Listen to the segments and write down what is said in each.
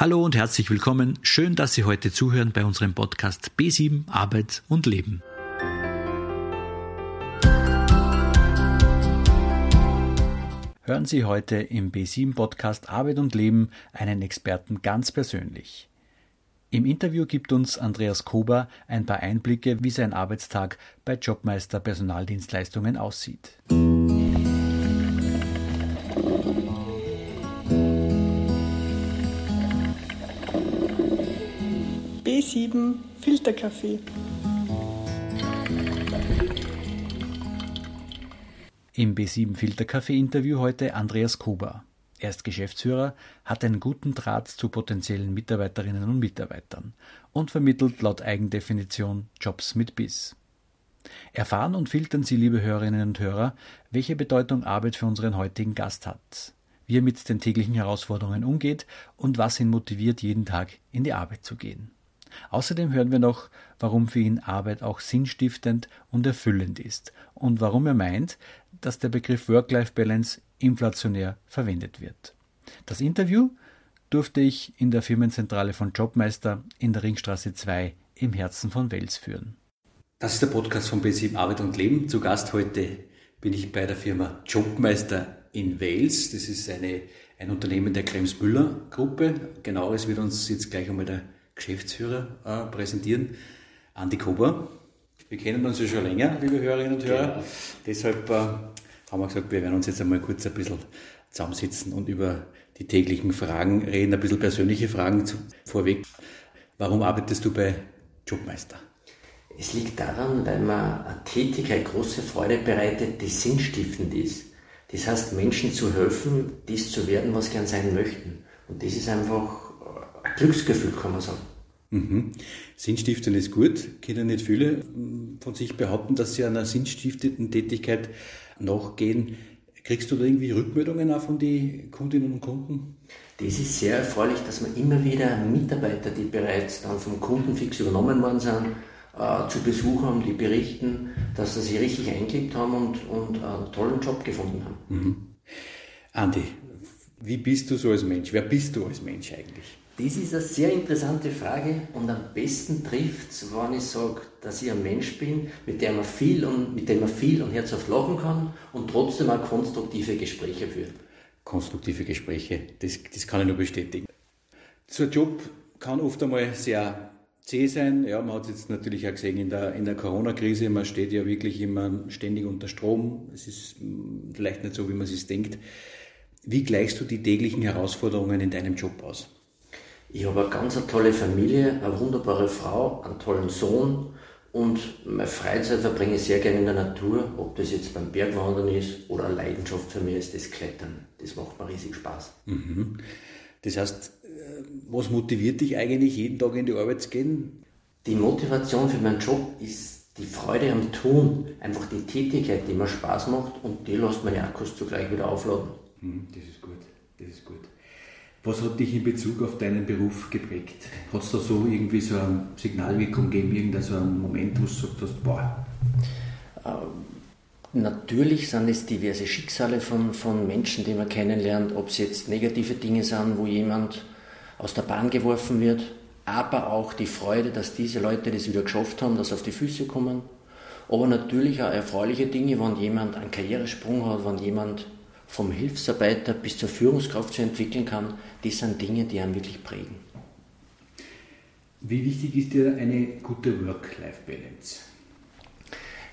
Hallo und herzlich willkommen. Schön, dass Sie heute zuhören bei unserem Podcast B7 Arbeit und Leben. Hören Sie heute im B7 Podcast Arbeit und Leben einen Experten ganz persönlich. Im Interview gibt uns Andreas Kober ein paar Einblicke, wie sein Arbeitstag bei Jobmeister Personaldienstleistungen aussieht. B7 Filterkaffee. Im B7 Filterkaffee Interview heute Andreas Kuba. Er ist Geschäftsführer, hat einen guten Draht zu potenziellen Mitarbeiterinnen und Mitarbeitern und vermittelt laut Eigendefinition Jobs mit Biss. Erfahren und filtern Sie, liebe Hörerinnen und Hörer, welche Bedeutung Arbeit für unseren heutigen Gast hat, wie er mit den täglichen Herausforderungen umgeht und was ihn motiviert, jeden Tag in die Arbeit zu gehen. Außerdem hören wir noch, warum für ihn Arbeit auch sinnstiftend und erfüllend ist und warum er meint, dass der Begriff Work-Life-Balance inflationär verwendet wird. Das Interview durfte ich in der Firmenzentrale von Jobmeister in der Ringstraße 2 im Herzen von Wels führen. Das ist der Podcast von B7 Arbeit und Leben. Zu Gast heute bin ich bei der Firma Jobmeister in Wales. Das ist eine, ein Unternehmen der Krems-Müller-Gruppe. Genaueres wird uns jetzt gleich einmal der Geschäftsführer äh, präsentieren, Andi Kober. Wir kennen uns ja schon länger, liebe Hörerinnen und Hörer. Genau. Deshalb äh, haben wir gesagt, wir werden uns jetzt einmal kurz ein bisschen zusammensitzen und über die täglichen Fragen reden, ein bisschen persönliche Fragen zu, vorweg. Warum arbeitest du bei Jobmeister? Es liegt daran, weil mir eine Tätigkeit große Freude bereitet, die sinnstiftend ist. Das heißt, Menschen zu helfen, dies zu werden, was sie gern sein möchten. Und das ist einfach ein Glücksgefühl, kann man sagen. Mhm. Sinnstiftend ist gut, können nicht viele von sich behaupten, dass sie einer sinnstiftenden Tätigkeit nachgehen. Kriegst du da irgendwie Rückmeldungen auch von den Kundinnen und Kunden? Das ist sehr erfreulich, dass man immer wieder Mitarbeiter, die bereits dann vom Kunden fix übernommen worden sind, äh, zu Besuch haben, die berichten, dass sie sich richtig eingelebt haben und, und einen tollen Job gefunden haben. Mhm. Andi, wie bist du so als Mensch? Wer bist du als Mensch eigentlich? Das ist eine sehr interessante Frage und am besten trifft es, wenn ich sage, dass ich ein Mensch bin, mit dem man viel und, mit dem man viel und herzhaft lachen kann und trotzdem auch konstruktive Gespräche führt. Konstruktive Gespräche, das, das kann ich nur bestätigen. So ein Job kann oft einmal sehr zäh sein. Ja, man hat es jetzt natürlich auch gesehen in der, in der Corona-Krise, man steht ja wirklich immer ständig unter Strom. Es ist vielleicht nicht so, wie man es denkt. Wie gleichst du die täglichen Herausforderungen in deinem Job aus? Ich habe eine ganz tolle Familie, eine wunderbare Frau, einen tollen Sohn und meine Freizeit verbringe ich sehr gerne in der Natur, ob das jetzt beim Bergwandern ist oder eine Leidenschaft für mich ist das Klettern. Das macht mir riesig Spaß. Mhm. Das heißt, äh, was motiviert dich eigentlich, jeden Tag in die Arbeit zu gehen? Die Motivation für meinen Job ist die Freude am Tun, einfach die Tätigkeit, die mir Spaß macht und die lässt meine Akkus zugleich wieder aufladen. Mhm, das ist gut, das ist gut. Was hat dich in Bezug auf deinen Beruf geprägt? Hat es da so irgendwie so eine Signalwirkung gegeben, irgendein so einen Moment, wo du gesagt hast, boah? Ähm, natürlich sind es diverse Schicksale von, von Menschen, die man kennenlernt, ob es jetzt negative Dinge sind, wo jemand aus der Bahn geworfen wird, aber auch die Freude, dass diese Leute das wieder geschafft haben, dass sie auf die Füße kommen. Aber natürlich auch erfreuliche Dinge, wenn jemand einen Karrieresprung hat, wenn jemand vom Hilfsarbeiter bis zur Führungskraft zu entwickeln kann, das sind Dinge, die einen wirklich prägen. Wie wichtig ist dir eine gute Work-Life-Balance?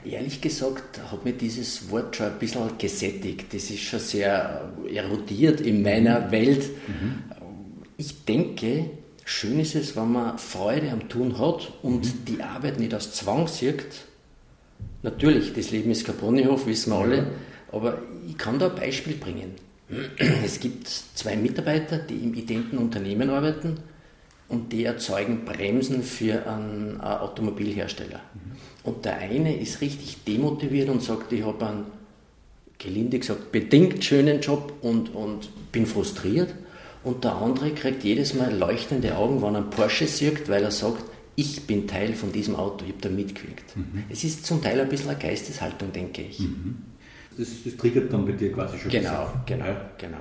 Ehrlich gesagt hat mir dieses Wort schon ein bisschen gesättigt. Das ist schon sehr erodiert in meiner mhm. Welt. Mhm. Ich denke, schön ist es, wenn man Freude am Tun hat und mhm. die Arbeit nicht aus Zwang sieht. Natürlich, das Leben ist kein Ponyhof, wissen wir alle. Aber ich kann da ein Beispiel bringen. Es gibt zwei Mitarbeiter, die im identen Unternehmen arbeiten und die erzeugen Bremsen für einen Automobilhersteller. Mhm. Und der eine ist richtig demotiviert und sagt, ich habe einen, gelinde gesagt, bedingt schönen Job und, und bin frustriert. Und der andere kriegt jedes Mal leuchtende Augen, wenn er einen Porsche sieht, weil er sagt, ich bin Teil von diesem Auto, ich habe da mitgewirkt. Mhm. Es ist zum Teil ein bisschen eine Geisteshaltung, denke ich. Mhm das, das triggert dann bei dir quasi schon. Genau, genau, ja. genau.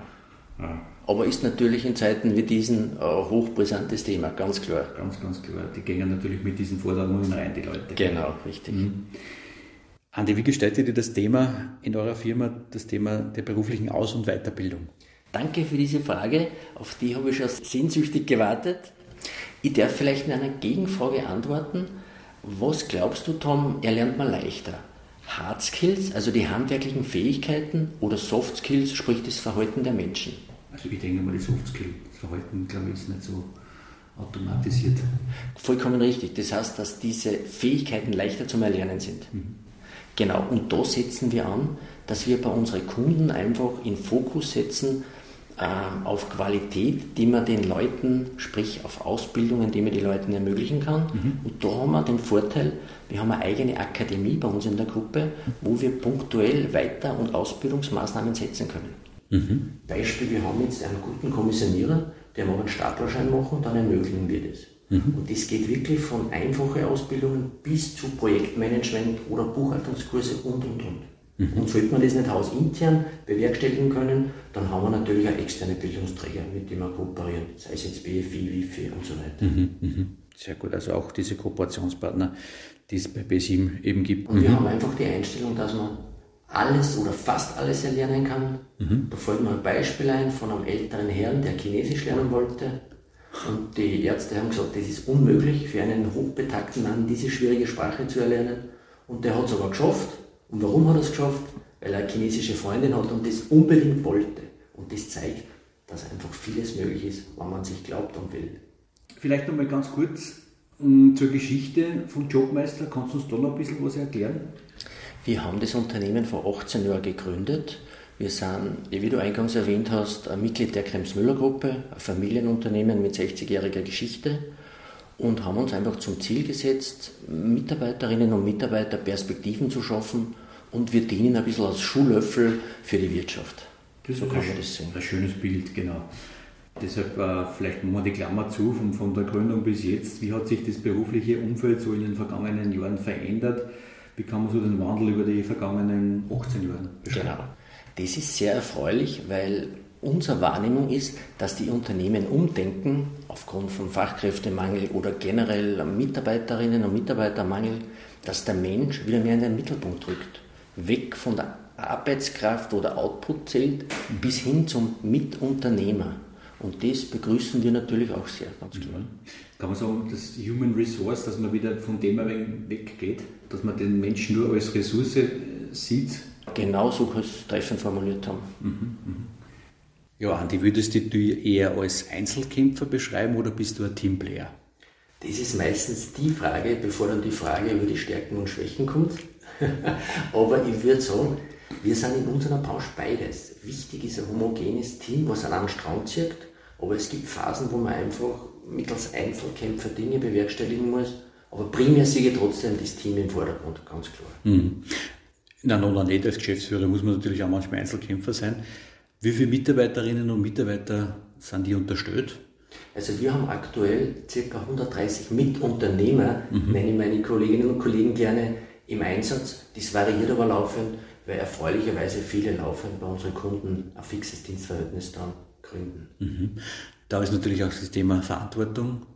Ja. Aber ist natürlich in Zeiten wie diesen ein hochbrisantes Thema, ganz klar. Ganz, ganz klar. Die gehen natürlich mit diesen Forderungen rein, die Leute. Genau, richtig. Mhm. Andi, wie gestaltet ihr das Thema in eurer Firma, das Thema der beruflichen Aus- und Weiterbildung? Danke für diese Frage, auf die habe ich schon sehnsüchtig gewartet. Ich darf vielleicht in einer Gegenfrage antworten. Was glaubst du, Tom, erlernt man leichter? Hard Skills, also die handwerklichen Fähigkeiten, oder Soft Skills, sprich das Verhalten der Menschen? Also ich denke mal, die Soft Skills, das Verhalten, glaube ich, ist nicht so automatisiert. Vollkommen richtig. Das heißt, dass diese Fähigkeiten leichter zum Erlernen sind. Mhm. Genau, und da setzen wir an, dass wir bei unseren Kunden einfach in Fokus setzen auf Qualität, die man den Leuten, sprich auf Ausbildungen, die man den Leuten ermöglichen kann. Mhm. Und da haben wir den Vorteil, wir haben eine eigene Akademie bei uns in der Gruppe, wo wir punktuell Weiter- und Ausbildungsmaßnahmen setzen können. Mhm. Beispiel, wir haben jetzt einen guten Kommissionierer, der mag einen Staplerschein machen, dann ermöglichen wir das. Mhm. Und das geht wirklich von einfachen Ausbildungen bis zu Projektmanagement oder Buchhaltungskurse und und und. Mhm. Und sollte man das nicht hausintern bewerkstelligen können, dann haben wir natürlich auch externe Bildungsträger, mit denen wir kooperieren, sei es jetzt BFI, WIFI und so weiter. Mhm. mhm. Sehr gut, also auch diese Kooperationspartner, die es bei B7 eben gibt. Und wir mhm. haben einfach die Einstellung, dass man alles oder fast alles erlernen kann. Mhm. Da fällt mir ein Beispiel ein von einem älteren Herrn, der Chinesisch lernen wollte. Und die Ärzte haben gesagt, das ist unmöglich für einen hochbetagten Mann, diese schwierige Sprache zu erlernen. Und der hat es aber geschafft. Und warum hat er es geschafft? Weil er eine chinesische Freundin hat und das unbedingt wollte. Und das zeigt, dass einfach vieles möglich ist, wenn man sich glaubt und will. Vielleicht nochmal ganz kurz um, zur Geschichte von Jobmeister. Kannst du uns da noch ein bisschen was erklären? Wir haben das Unternehmen vor 18 Jahren gegründet wir sind, wie du eingangs erwähnt hast, ein Mitglied der Krems-Müller-Gruppe, ein Familienunternehmen mit 60-jähriger Geschichte und haben uns einfach zum Ziel gesetzt, Mitarbeiterinnen und Mitarbeiter Perspektiven zu schaffen und wir dienen ein bisschen als Schuhlöffel für die Wirtschaft. Das so kann man das sehen. Ein schönes Bild, genau. Deshalb äh, vielleicht machen wir die Klammer zu, von, von der Gründung bis jetzt. Wie hat sich das berufliche Umfeld so in den vergangenen Jahren verändert? Wie kann man so den Wandel über die vergangenen 18 Jahre beschreiben? Genau. Das ist sehr erfreulich, weil unsere Wahrnehmung ist, dass die Unternehmen umdenken aufgrund von Fachkräftemangel oder generell Mitarbeiterinnen und Mitarbeitermangel, dass der Mensch wieder mehr in den Mittelpunkt rückt. Weg von der Arbeitskraft oder Output zählt bis hin zum Mitunternehmer. Und das begrüßen wir natürlich auch sehr, ganz klar. Mhm. Kann man sagen, das Human Resource, dass man wieder von dem weggeht, dass man den Menschen nur als Ressource sieht genau so treffend formuliert haben. Mhm, mhm. Ja, Andi, würdest du dich eher als Einzelkämpfer beschreiben oder bist du ein Teamplayer? Das ist meistens die Frage, bevor dann die Frage über die Stärken und Schwächen kommt. Aber ich würde sagen, wir sind in unserer Branche beides. Wichtig ist ein homogenes Team, was an einem Strang zieht. Aber es gibt Phasen, wo man einfach mittels Einzelkämpfer Dinge bewerkstelligen muss. Aber primär sehe ich trotzdem das Team im Vordergrund, ganz klar. Mhm. Na, noch nicht als Geschäftsführer muss man natürlich auch manchmal Einzelkämpfer sein. Wie viele Mitarbeiterinnen und Mitarbeiter sind die unterstellt? Also wir haben aktuell ca. 130 Mitunternehmer, mhm. nenne ich meine Kolleginnen und Kollegen gerne, im Einsatz. Das variiert aber laufend, weil erfreulicherweise viele laufend bei unseren Kunden ein fixes Dienstverhältnis dann gründen. Mhm. Da ist natürlich auch das Thema Verantwortung.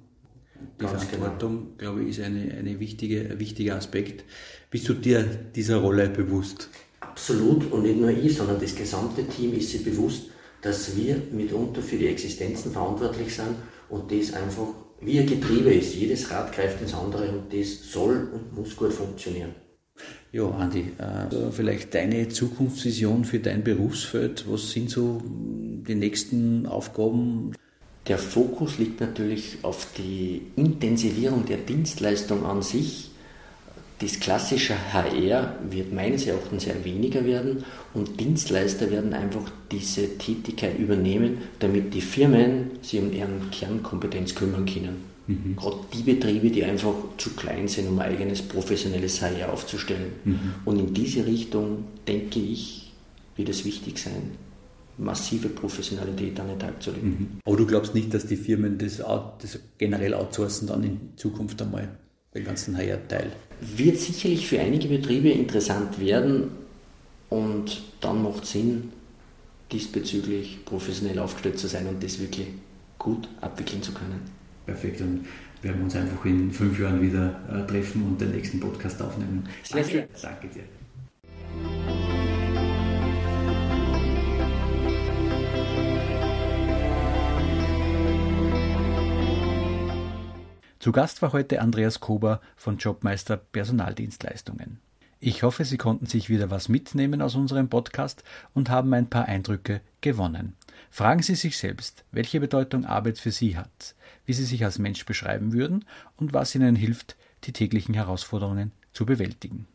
Die Ganz genau. Verantwortung, genau. glaube ich, ist eine, eine wichtige, ein wichtiger Aspekt. Bist du dir dieser Rolle bewusst? Absolut und nicht nur ich, sondern das gesamte Team ist sich bewusst, dass wir mitunter für die Existenzen verantwortlich sind und das einfach wie ein Getriebe ist. Jedes Rad greift ins andere und das soll und muss gut funktionieren. Ja, Andi, äh, vielleicht deine Zukunftsvision für dein Berufsfeld. Was sind so die nächsten Aufgaben? Der Fokus liegt natürlich auf die Intensivierung der Dienstleistung an sich das klassische HR wird meines Erachtens sehr weniger werden und Dienstleister werden einfach diese Tätigkeit übernehmen, damit die Firmen sich um ihren Kernkompetenz kümmern können. Mhm. Gerade die Betriebe, die einfach zu klein sind, um ein eigenes professionelles HR aufzustellen. Mhm. Und in diese Richtung, denke ich, wird es wichtig sein, massive Professionalität an den Tag zu legen. Mhm. Aber du glaubst nicht, dass die Firmen das, das generell outsourcen dann in Zukunft einmal? Den ganzen HR-Teil. Wird sicherlich für einige Betriebe interessant werden und dann macht Sinn, diesbezüglich professionell aufgestellt zu sein und das wirklich gut abwickeln zu können. Perfekt. Und werden wir uns einfach in fünf Jahren wieder äh, treffen und den nächsten Podcast aufnehmen. Sehr Danke, danke dir. Zu Gast war heute Andreas Kober von Jobmeister Personaldienstleistungen. Ich hoffe, Sie konnten sich wieder was mitnehmen aus unserem Podcast und haben ein paar Eindrücke gewonnen. Fragen Sie sich selbst, welche Bedeutung Arbeit für Sie hat, wie Sie sich als Mensch beschreiben würden und was Ihnen hilft, die täglichen Herausforderungen zu bewältigen.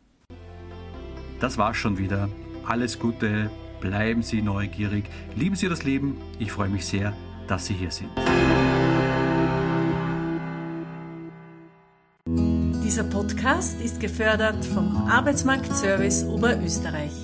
Das war's schon wieder. Alles Gute, bleiben Sie neugierig, lieben Sie das Leben. Ich freue mich sehr, dass Sie hier sind. Podcast ist gefördert vom Arbeitsmarktservice Oberösterreich.